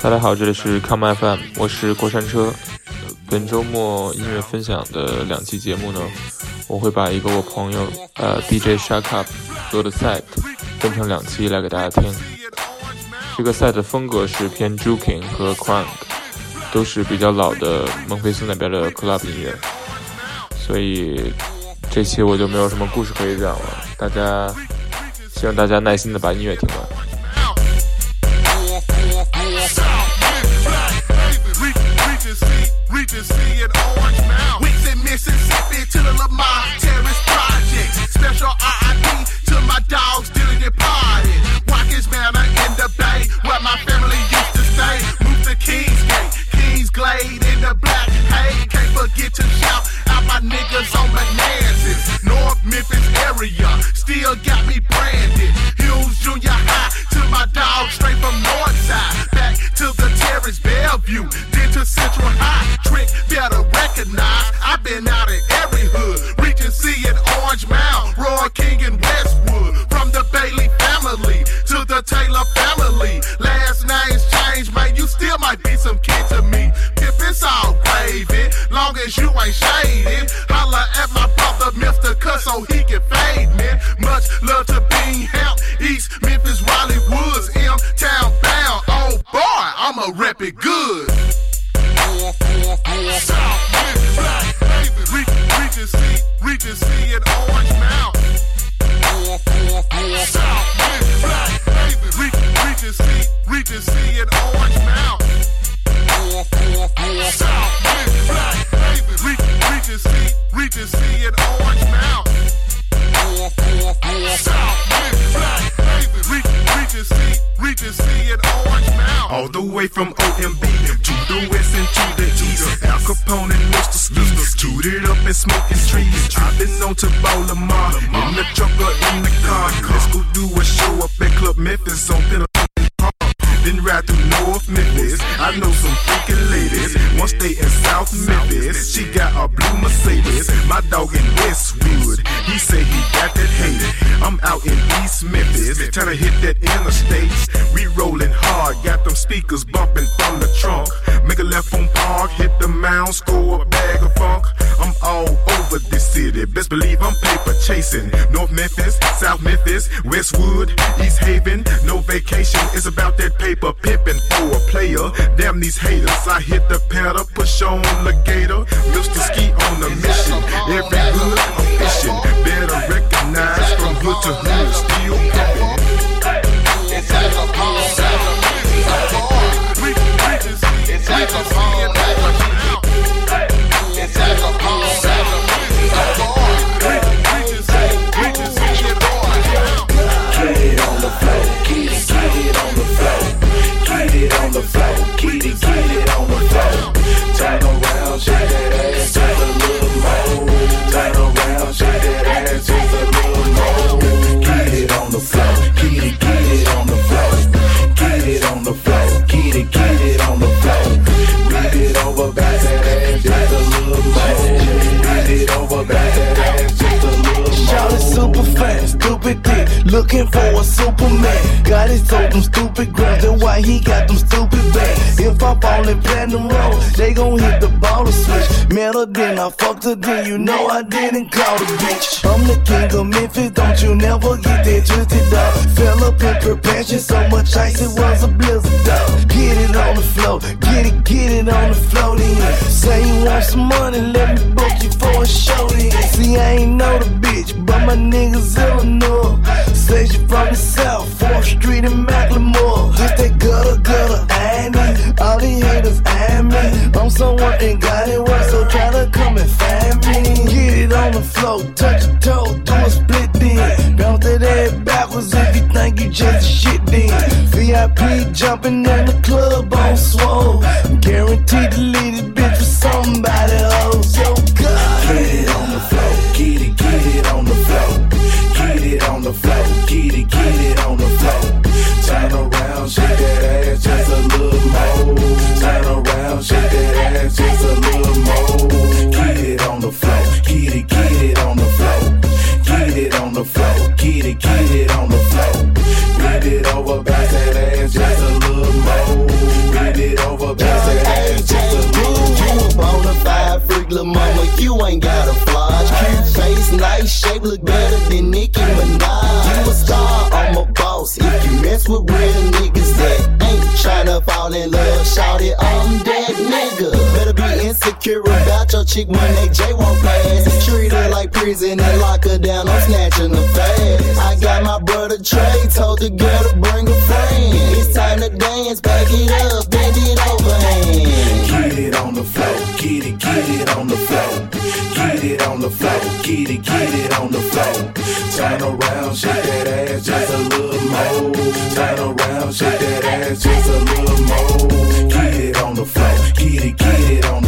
大家好，这里是 Come FM，我是过山车。本周末音乐分享的两期节目呢，我会把一个我朋友呃 DJ Shut Up 做的 set 分成两期来给大家听。这个 set 的风格是偏 Juking 和 Crunk，都是比较老的孟菲斯那边的 club 音乐，所以这期我就没有什么故事可以讲了。大家希望大家耐心的把音乐听完。Davis. She got a blue Mercedes. My dog in Westwood. He say he got that hate. I'm out in East Memphis. Trying to hit that interstate. We rolling hard. Got them speakers bumping from the trunk. Make a left on Park. Hit the mound. Score a bag of funk. I'm all over this city. Best believe I'm paper chasing. North Memphis, South Memphis, Westwood, East Haven. No vacation. It's about that paper pimping for a player. Damn these haters. I hit the pedal. Push on the alligator. Mr. Ski on a mission. Every hood I'm fishing. Better recognize from hood to hood. Still pimping. Like a bomb. Like a bomb. Like a bomb. Get it on the floor, get it, get it on the floor, get it on the floor, get it, get it on shake it, hey. Looking for a Superman. Got his told them stupid grams, and why he got them stupid bands. If I fall in platinum road, they gon' hit the ball to switch. Met her then, I fucked her then, you know I didn't call the bitch. I'm the king of Memphis, don't you never get that twisted up. Fell up in perpetual, so much ice it was a blizzard dog. Get it on the floor, get it, get it on the floor then. Say you want some money, let me book you for a show then. See, I ain't know the bitch, but my niggas Illinois. She from the south, 4th Street in Macklemore. This that gutter gutter, Annie. All these haters and me. I'm someone ain't got it worse, so try to come and find me. Get it on the floor, touch your toe, do a split then. Bounce that ass backwards if you think you just shit then. VIP jumping in the club on swole. Guaranteed to leave this bitch for somebody oh, else. Yo, God. Get it on the floor, the floor. Get it, get it on the floor. Turn around, shake that ass just a little more. Turn around, shake that ass just a little more. Get it on the floor. Get it, get it on the floor. Get it on the floor. Get it, get it on the floor. Bend it over, bounce that ass just a little more. Bend it over, bounce that ass just a little more. You a bona fide freak, little mama. You ain't got a flaw. Cute face, nice shape, look better than Nick in love, shout it, be insecure about your chick when they J won't pass. Treat her like prison and lock her down, I'm snatching her fast. I got my brother Trey, told the girl to bring a friend. It's time to dance, back it up, bend it over hand. Get it on the floor, get it, get it on the floor. Get it on the floor, get it, get it on the floor. Turn around, shake that ass just a little more. Turn around, shake that ass just a little more. Get it on the floor, get it, get it on the. Get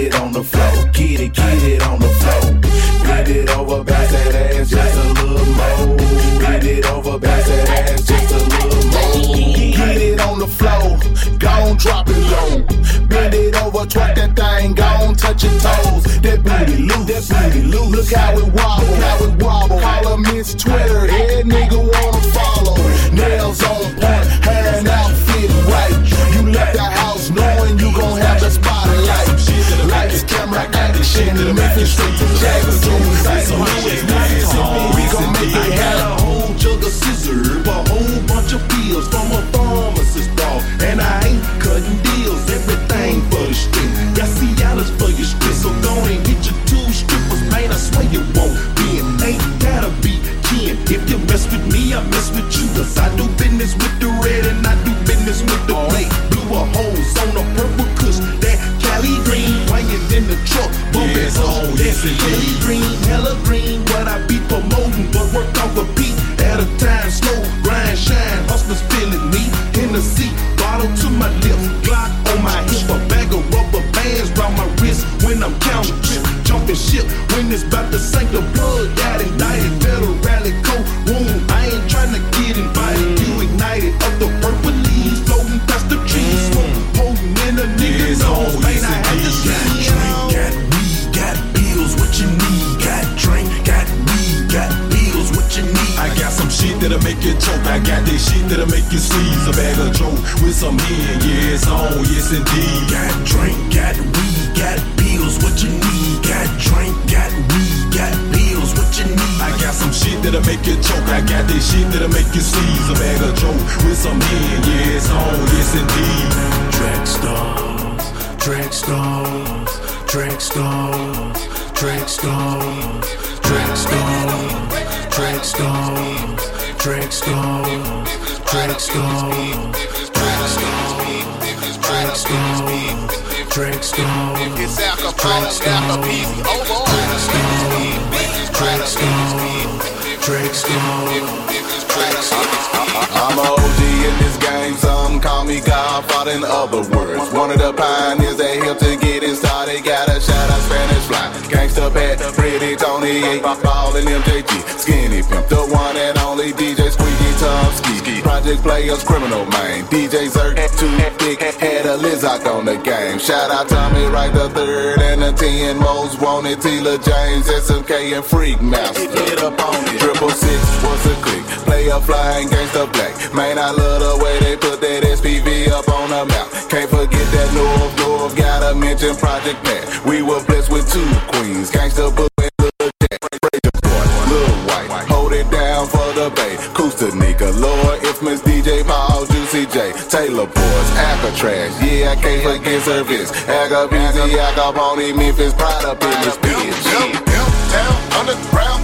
it on the floor, get it, get it on the floor. Get it over, bounce that ass just a little more. Get it over, bounce that ass just a little more. Get it on the floor, gon' drop it low. Bend it over, twerk that thing, gon' touch your toes. That booty loose, that booty loose. Look how it wobble, how it wobble. Call her Miss Twitter, head nigga wanna follow. Nails on point, camera, action, Memphis straight to Jackson. We gon' make it happen. whole jug of scissors, a whole bunch of pills from a pharmacist dog. And I ain't cutting deals, everything for the street. Got Cialis for your street, so go and get your two strippers, man. I swear you won't be ain't gotta be kin. If you mess with me, I mess with you. Cause I do business with the red and I do business with the dancing. Cali green, hella green, what I be promoting, but work off a beat at a time. Slow, that'll make you sneeze. A bag of joke with some hen, yeah, it's on, yes indeed. Track stars, track stars, track stars, track stars, track stars, track stars, track stars, track stars, track stars, track stars, track stars, It's alcohol, now a piece over. track stars, track stars, track stars. I'm a OG in this game, some call me Godfather in other words. One of the pioneers that helped to get it started. Got a shout out Spanish fly. Gangsta Pat, Pretty Tony, 8 Ball and MJG. Skinny Pimp, the one Project Players, Criminal Man. DJ Zerk, too thick, had a Lizak on the game. Shout out Tommy Wright the third and the 10 most wanted. Tila James, SMK and Freak Master. Get up on it. Triple six, what's a click? Play a flying gangsta black. Man, I love the way they put that SPV up on the map. Can't forget that North North. Gotta mention Project Pat. We were blessed with two queens. Gangsta Boo and Lil Jack. Lil Wyte. Hold it down for the Bay. Taylor Boys, Alcatraz. Yeah, I can't forget service. Aga Busy, Aga Pony, Memphis, Pride up in this bitch. Town, underground,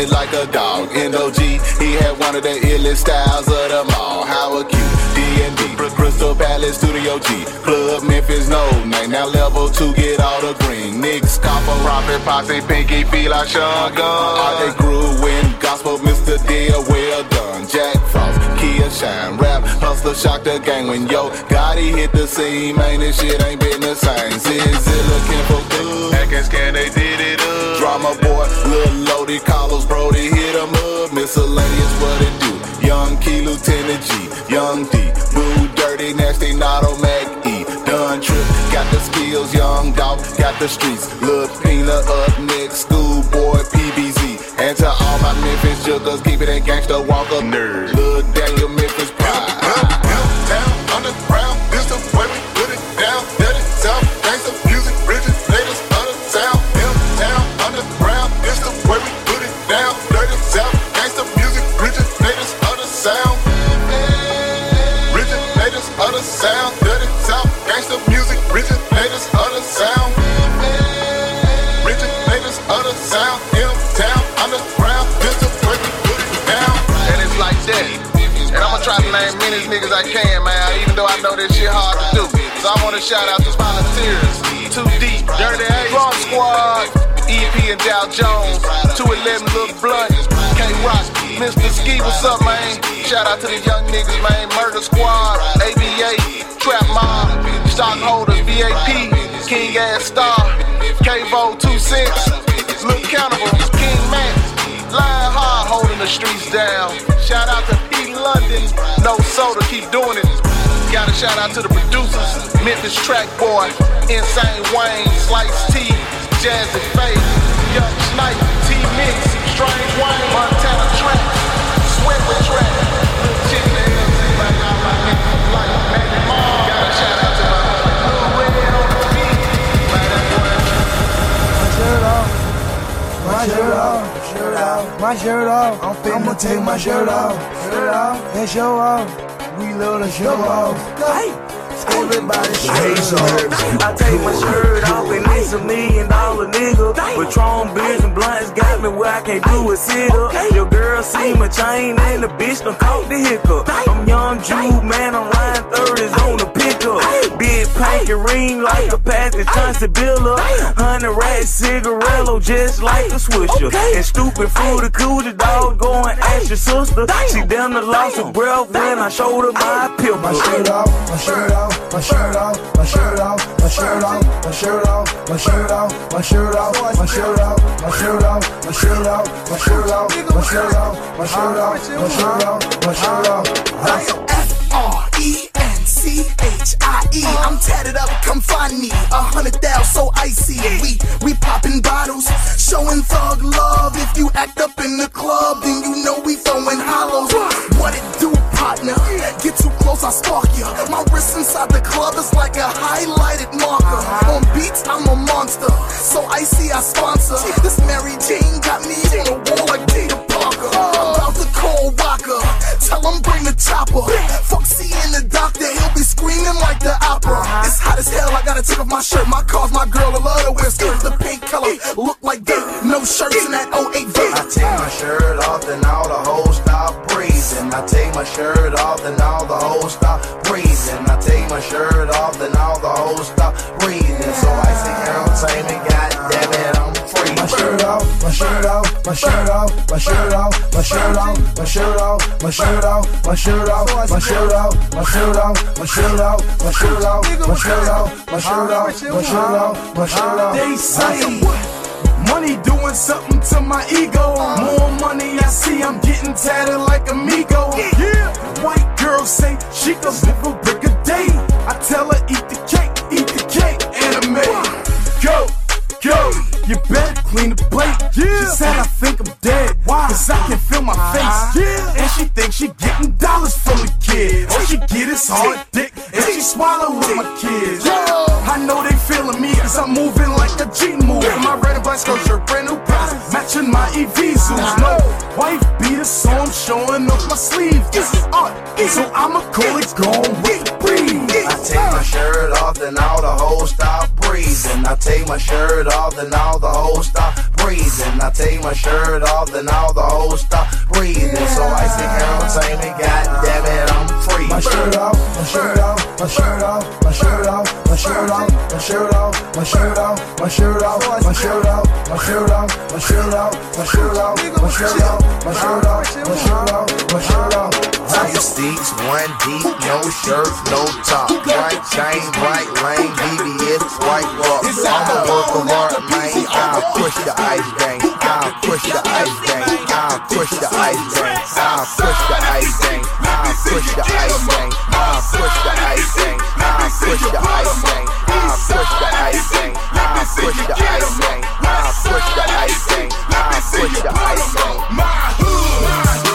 it like a dog. NOG, he had one of the illest styles of them all. Howard Q, D&D, Crystal Palace, Studio G, Club Memphis, no name. Now level two, get all the green. Nicks, Copper, Robin, Posse, Pinky, feel like Gunn. All they grew in gospel, Mr. Deal, well done. Jack Frost, Kia Shine, rap, hustler, shock the gang when yo Gotti hit the scene, man, this shit ain't been the same. Zilla, looking for good. Hackers, can they did it? Drama boy, Lil Lodi, Carlos Brody, hit 'em up. Miscellaneous, what it do? Young Key, Lieutenant G, Young D, Boo Dirty, Nasty, Notto, Mac E, Done Trip, got the skills, Young Dog, got the streets, Lil Peanut up next, Schoolboy, PBZ, and to all my Memphis jugglers, keep it in gangsta, walk up nerd, to many niggas I can, man, even though I know this shit hard to do. So I wanna shout out to the volunteers, 2 Deep, Dirty A, Raw Squad, EP and Dow Jones, 211 Lil Blunt, K Rock, Mr. Ski, what's up, man? Shout out to the young niggas, man, Murder Squad, ABA, Trap Mob, Stockholders, VAP, King Ass Star, K-Vo 2 Cents, King Max, Lion Hard holding the streets down. Shout out to P. London, No Soda, keep doing it. Gotta shout out to the producers, Memphis Track Boy, Insane Wayne, Slice T, Jazze Pha, Young Snipe, T Mix, Strange Wayne, Montana Track, Sweat with Track, Lil it, like my. My shirt off, shirt off, my. I'm finna take my shirt off, shirt off, and show off. We love to show off. Hey, everybody show off. I take my shirt off and it's a million dollar nigga. Patron beers and blunts got me where I can't do a sit up. Your girl see my chain and the bitch done caught the hiccup. I'm young Jude, man, I'm line 30s on the pickup. Big pink and ring like a Patrick Johnson Biller. Hundred rat cigarello just like a swisher. And stupid food, the coochie dog going ask your sister. She down the lost her breath when I showed her my pill. My shirt off, my shirt off, my shirt off, my shirt off, my shirt off, my shirt off, my shirt off, my shirt off, my shirt off, my shirt off, my shirt off, my shirt off, my shirt off, my shirt off, my shirt off, my shirt off. F R E N C H I E. I'm tatted up, come find me. A hundred thou so icy. We we popping bottles, showing thug love. If you act up in the club, then you know we throwing hollows. What it do, partner? Get too close, I spark ya. My wrist inside the club is like a highlighted marker. On beats, I'm a monster. So icy, I sponsor. This Mary Jane got me on the wall like Peter Parker. About to call Walker. Tell him bring the chopper. Fuck seeing the doctor, he'll be screaming like the opera. Uh-huh. It's hot as hell, I gotta take off my shirt. My car's my girl, I love to wear skirts. The pink color look like dirt. No shirts in that 08 I take my shirt off, then all the hoes stop breathing. I take my shirt off, then all the hoes stop breathing. I take my shirt off, then all the hoes stop breathing. So I entertainment, goddamn it, I'm free. My shirt off, my shirt off, my shirt off, my shirt off, my shirt off, my shirt off, my shirt off, my shirt off, my shirt off, my shirt off, my shirt off, my shirt off, my shirt off, my shirt off, my shirt off, my shirt off. They say money doing something to my ego. More money I see, I'm getting tatted like amigo. Yeah, white girl say she can live a brick a day. I tell her eat the cake, eat the cake, anime. Go, go, you better clean the plate. Yeah. She said I think I'm dead. Why? Cause I can feel my face. Yeah. And she thinks she getting dollars from the kid. All she get is hard dick. And she swallow with my kids. Yeah. I know they feeling me cause I'm moving like a G move. My red and black skirt, shirt, brand new price. Matching my Evisu. No wife beater, so I'm showing off my sleeve. This is uh, art. So I'ma call it gone with the breeze. Take my shirt off, then all the hoes stop breathing. I take my shirt off, then all the hoes stop breathing. I take my shirt off, then all the hoes stop breathing. So I icy entertainment, god damn it, I'm free. My shirt off, my shirt off, my shirt off, my shirt off, my shirt off, my shirt off, my shirt off, my shirt off, my shirt off, my shirt off, my shirt off, my shirt off, my shirt off, my shirt off, my shirt off, my shirt off. Tight steaks, one deep, no shirt, no top. Right chain, right lane, BBS, white walk. I'm a work of art, man. I push the ice bank. I'll push the ice gang. I'll push the ice gang. I'll push the ice gang. I'll push the ice gang. I'll push the ice gang. I'll push the ice gang. I'll push the ice gang. I'll push the ice gang. I'll push the ice gang. I'll push the ice bank. My hood.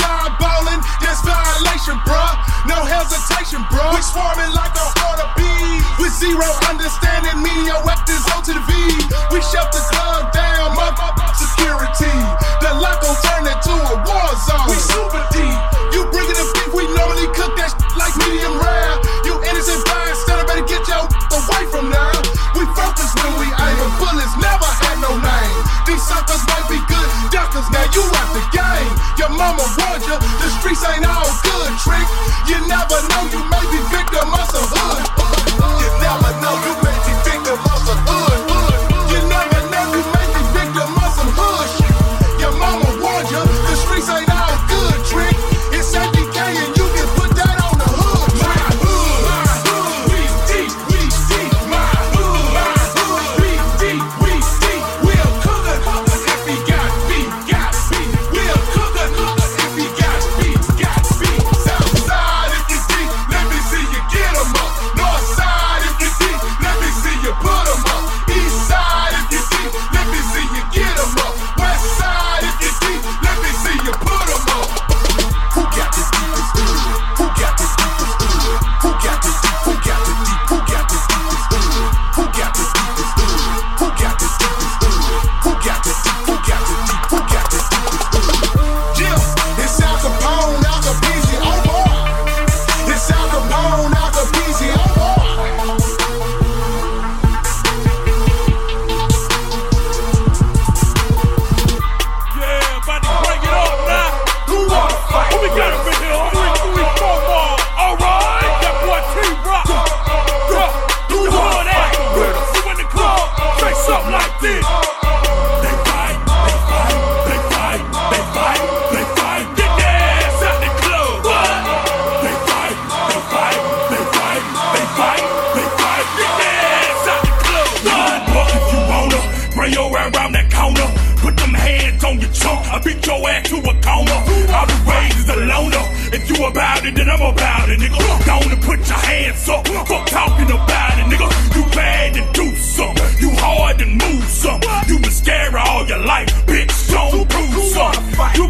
outside ballin', that's violation, bruh. No hesitation, bruh. We swarming like a horde of bees. With zero understanding, mediocrity's O to the V. We shut the club down, motherfucker security. The lock gon' turn into a war zone. We super deep. You bringin' the beef, we normally cook that sh- like medium rare. your mama warned ya. The streets ain't all good, trick. You never know, you may be victim of some hood.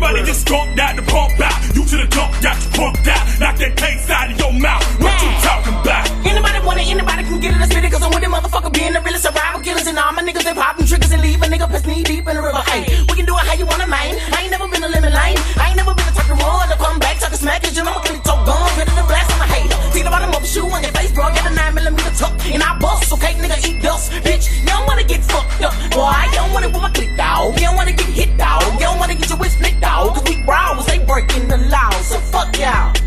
Somebody just talk that to pump out. You to the dump got to pump out. Knock that taste out of your mouth. What you talking about? Anybody wanna, anybody can get in the city. Cause I'm with the motherfucker being the realest survival killers. And all my niggas, they popping triggers and leave a nigga piss knee deep in the river. Hey, we can do it how you wanna, main. I ain't never been a lemon lane. I ain't never been a talking war. I come back, talking smack. Cause you know I'm gonna talk guns. Ready to blast on a hater. See the bottom of a shoe on your face, bro. Get a 9 millimeter tuck. And I bust, okay, nigga, eat dust. Bitch, you don't wanna get fucked up. Boy, you don't wanna with my click, dog. You don't wanna get hit, dog. You don't wanna get your wish so fuck y'all.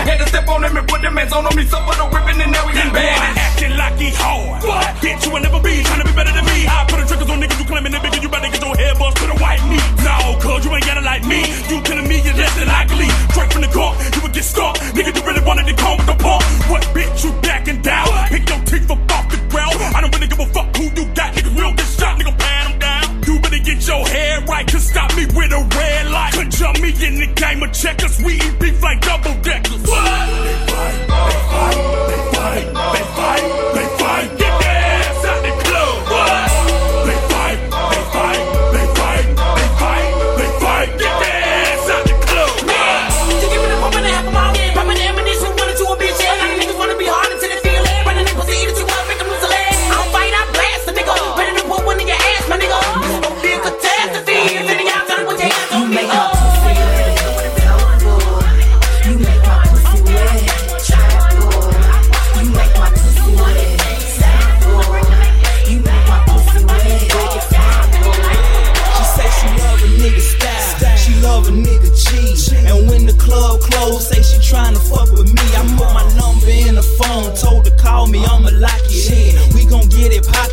I had to step on him and put them hands on me. He for the ripping and now we in bad. Acting like he hard. What? Bitch, you will never be trying to be better than me. I put the triggers on niggas, you claiming that bigger. You better get your hair bust to the white meat. No, cuz you ain't gotta like me. You killing me, you're less than likely. Straight from the car, you would get stuck. Nigga, you really wanted to come with the pump. What, bitch, you backing down? Pick your teeth up off the ground. I don't really give a fuck who you got. Niggas, real get shot. Nigga, pan them down. You better get your hair right, cause stop me with a we in the game of checkers, we eat beef like double deckers. What?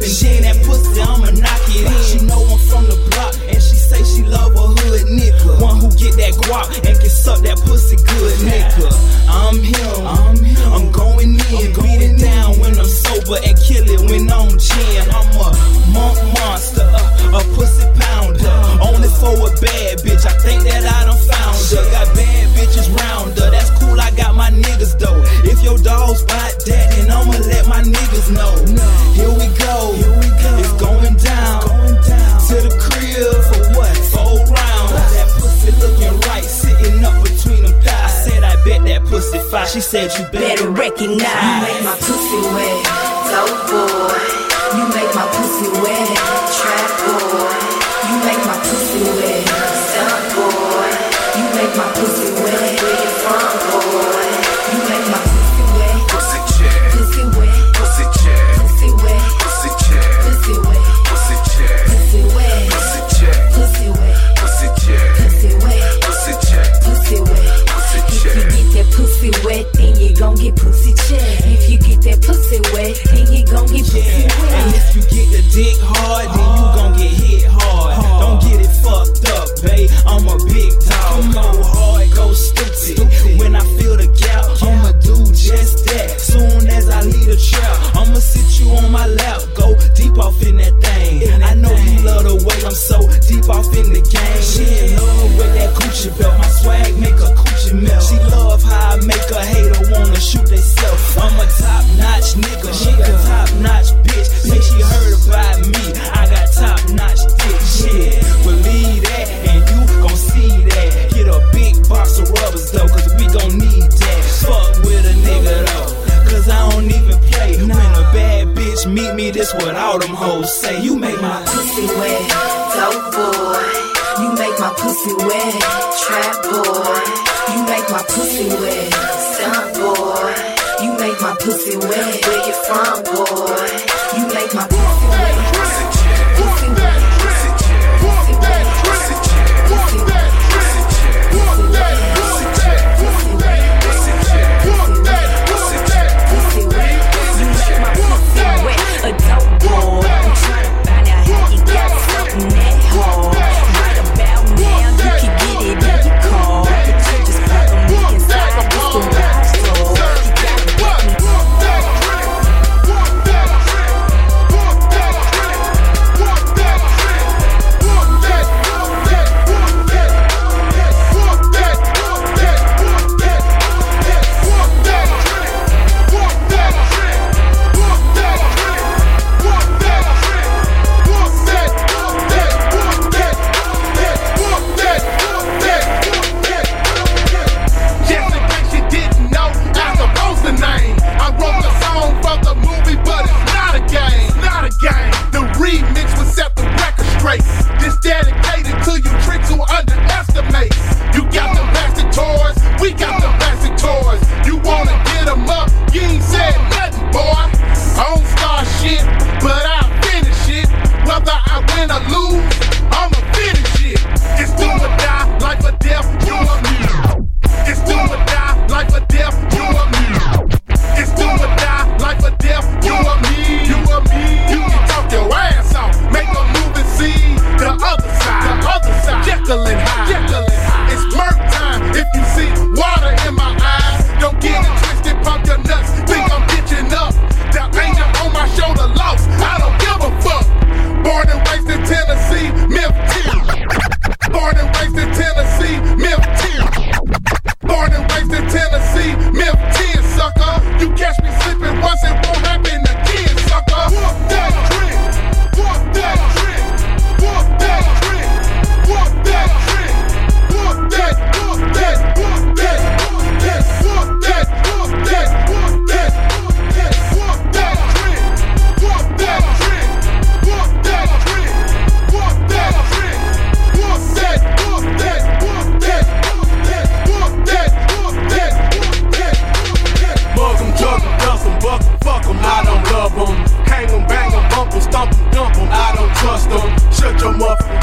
she dick hard.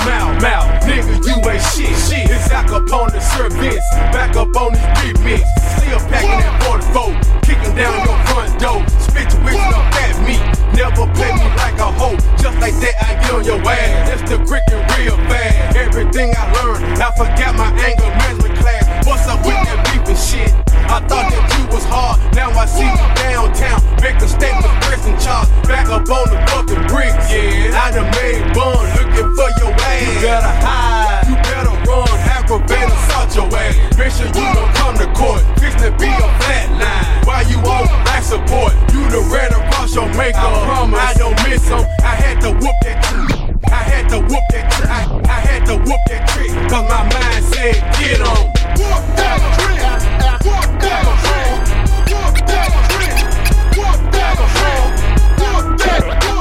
Mouth, mouth, nigga, you ain't shit. shit. It's back up on the service. Back up on this remix. Still packing that 44. Kicking down your front door. Spit your wisdom up at me. Never play me like a hoe. Just like that, I get on your ass. It's the cricket real bad. Everything I learned, I forgot my anger management class. What's up with that beef and shit? I thought that you was hard. Now I see you downtown. Make a statement, pressing charge. Back up on the fucking bricks. Yeah, I done made bun looking for your ass. You better hide. You better run. Aggravator, assault your ass. Make sure you don't come to court. Fix to be a flat line. Why you on life support? You done ran across your maker. I, promise, I don't miss him. I had to whoop that trick. I had to whoop that trick. I, I had to whoop that trick. Cause my mind said, get on. Fuck that, fuck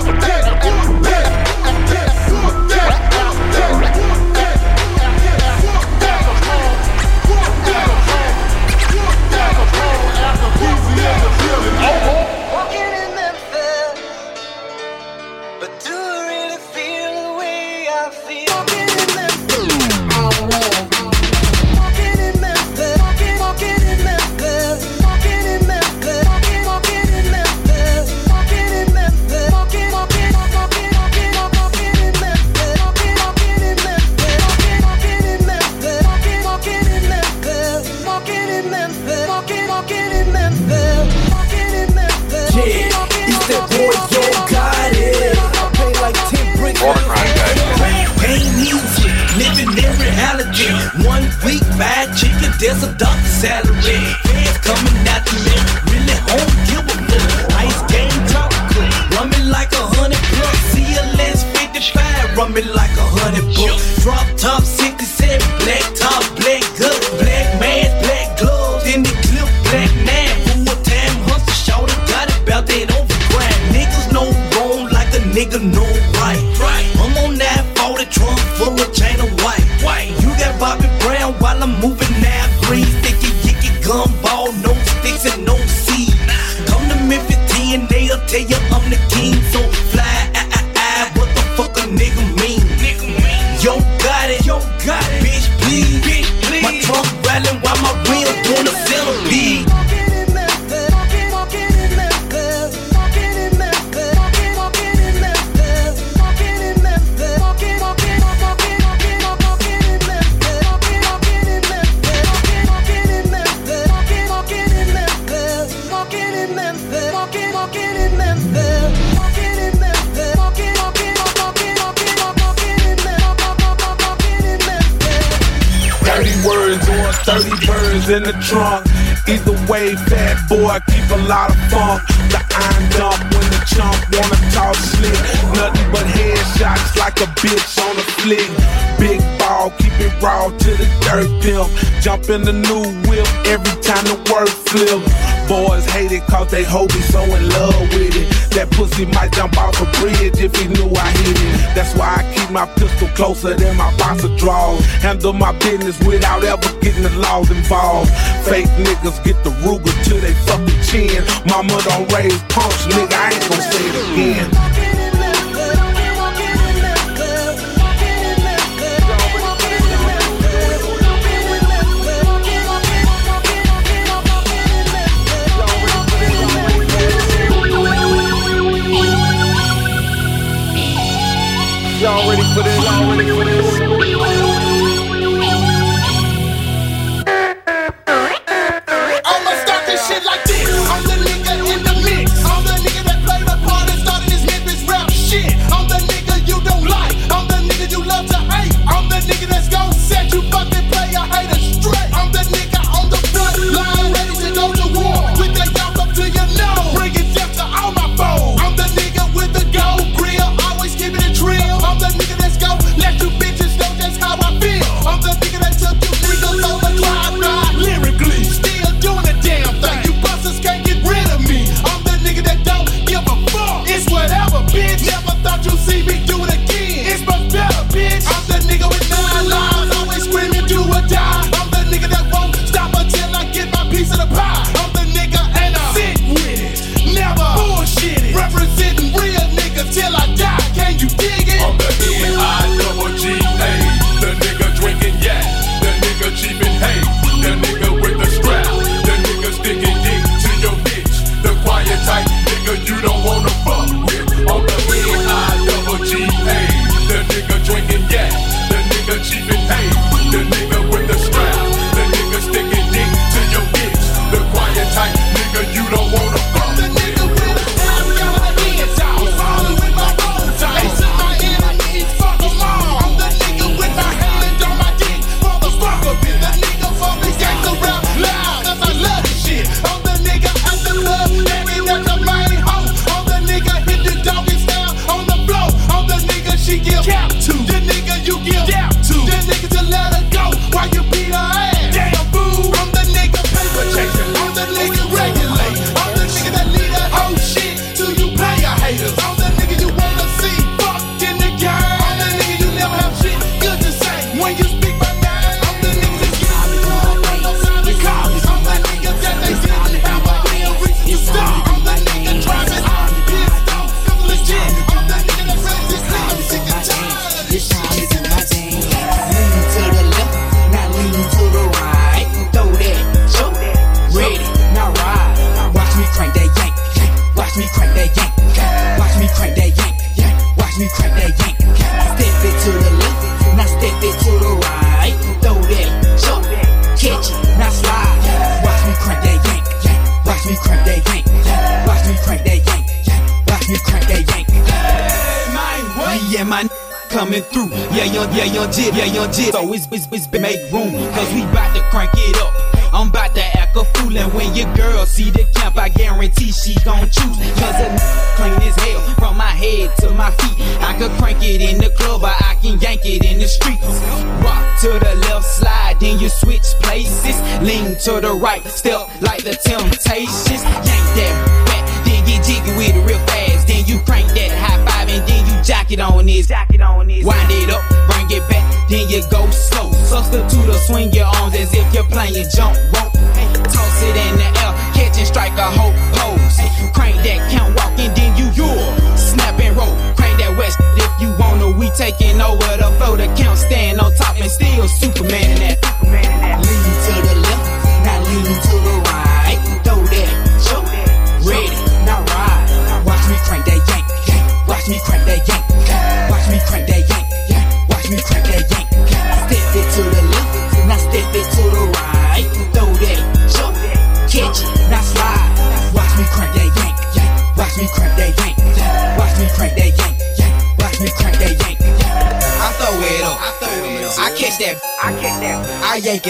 Jump in the new whip every time the word flip. Boys hate it cause they hope he's so in love with it. That pussy might jump off a bridge if he knew I hit it. That's why I keep my pistol closer than my box of draws. Handle my business without ever getting the laws involved. Fake niggas get the Ruger to they fucking chin. Mama don't raise pumps, nigga, I ain't gon' say it again.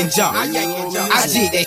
and jump. I did that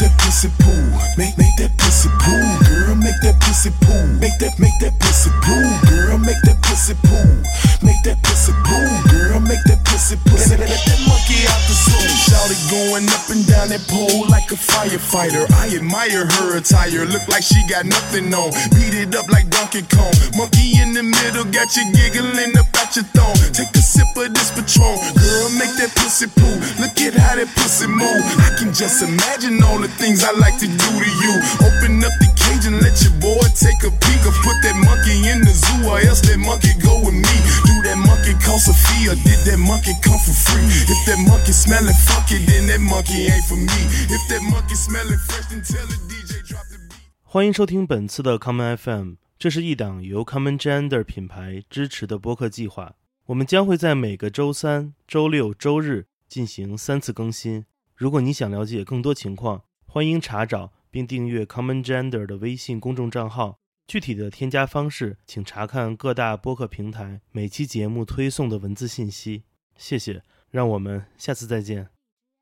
that pussy poo. Make make that pussy poo. Girl, make that pussy poo. Make that make that pussy poo. Girl, make that pussy poo. Make that pussy poo. Girl, make that pussy poo. Let, let, let that monkey out the zoo. Shout it going up and down that pole like a firefighter. I admire her attire. Look like she got nothing on. Beat it up like Donkey Kong. Monkey in the middle got you giggling about your thong. Take sip of this patrol. Girl, make that pussy poo. Look at how that pussy move. I can just imagine all the things I like to do to you. Open up the cage and let your boy take a peek. Or put that monkey in the zoo, or else that monkey go with me. Do that monkey cost a fee, or did that monkey come for free? If that monkey smelling fuck it, then that monkey ain't for me. If that monkey smelling fresh, then tell the DJ drop the beat. 欢迎收听本次的 Common FM，这是一档由 Common Gender 品牌支持的播客计划。我们将会在每个周三、周六、周日进行三次更新。如果你想了解更多情况，欢迎查找并订阅 Common Gender 的微信公众账号。具体的添加方式，请查看各大播客平台每期节目推送的文字信息。谢谢，让我们下次再见。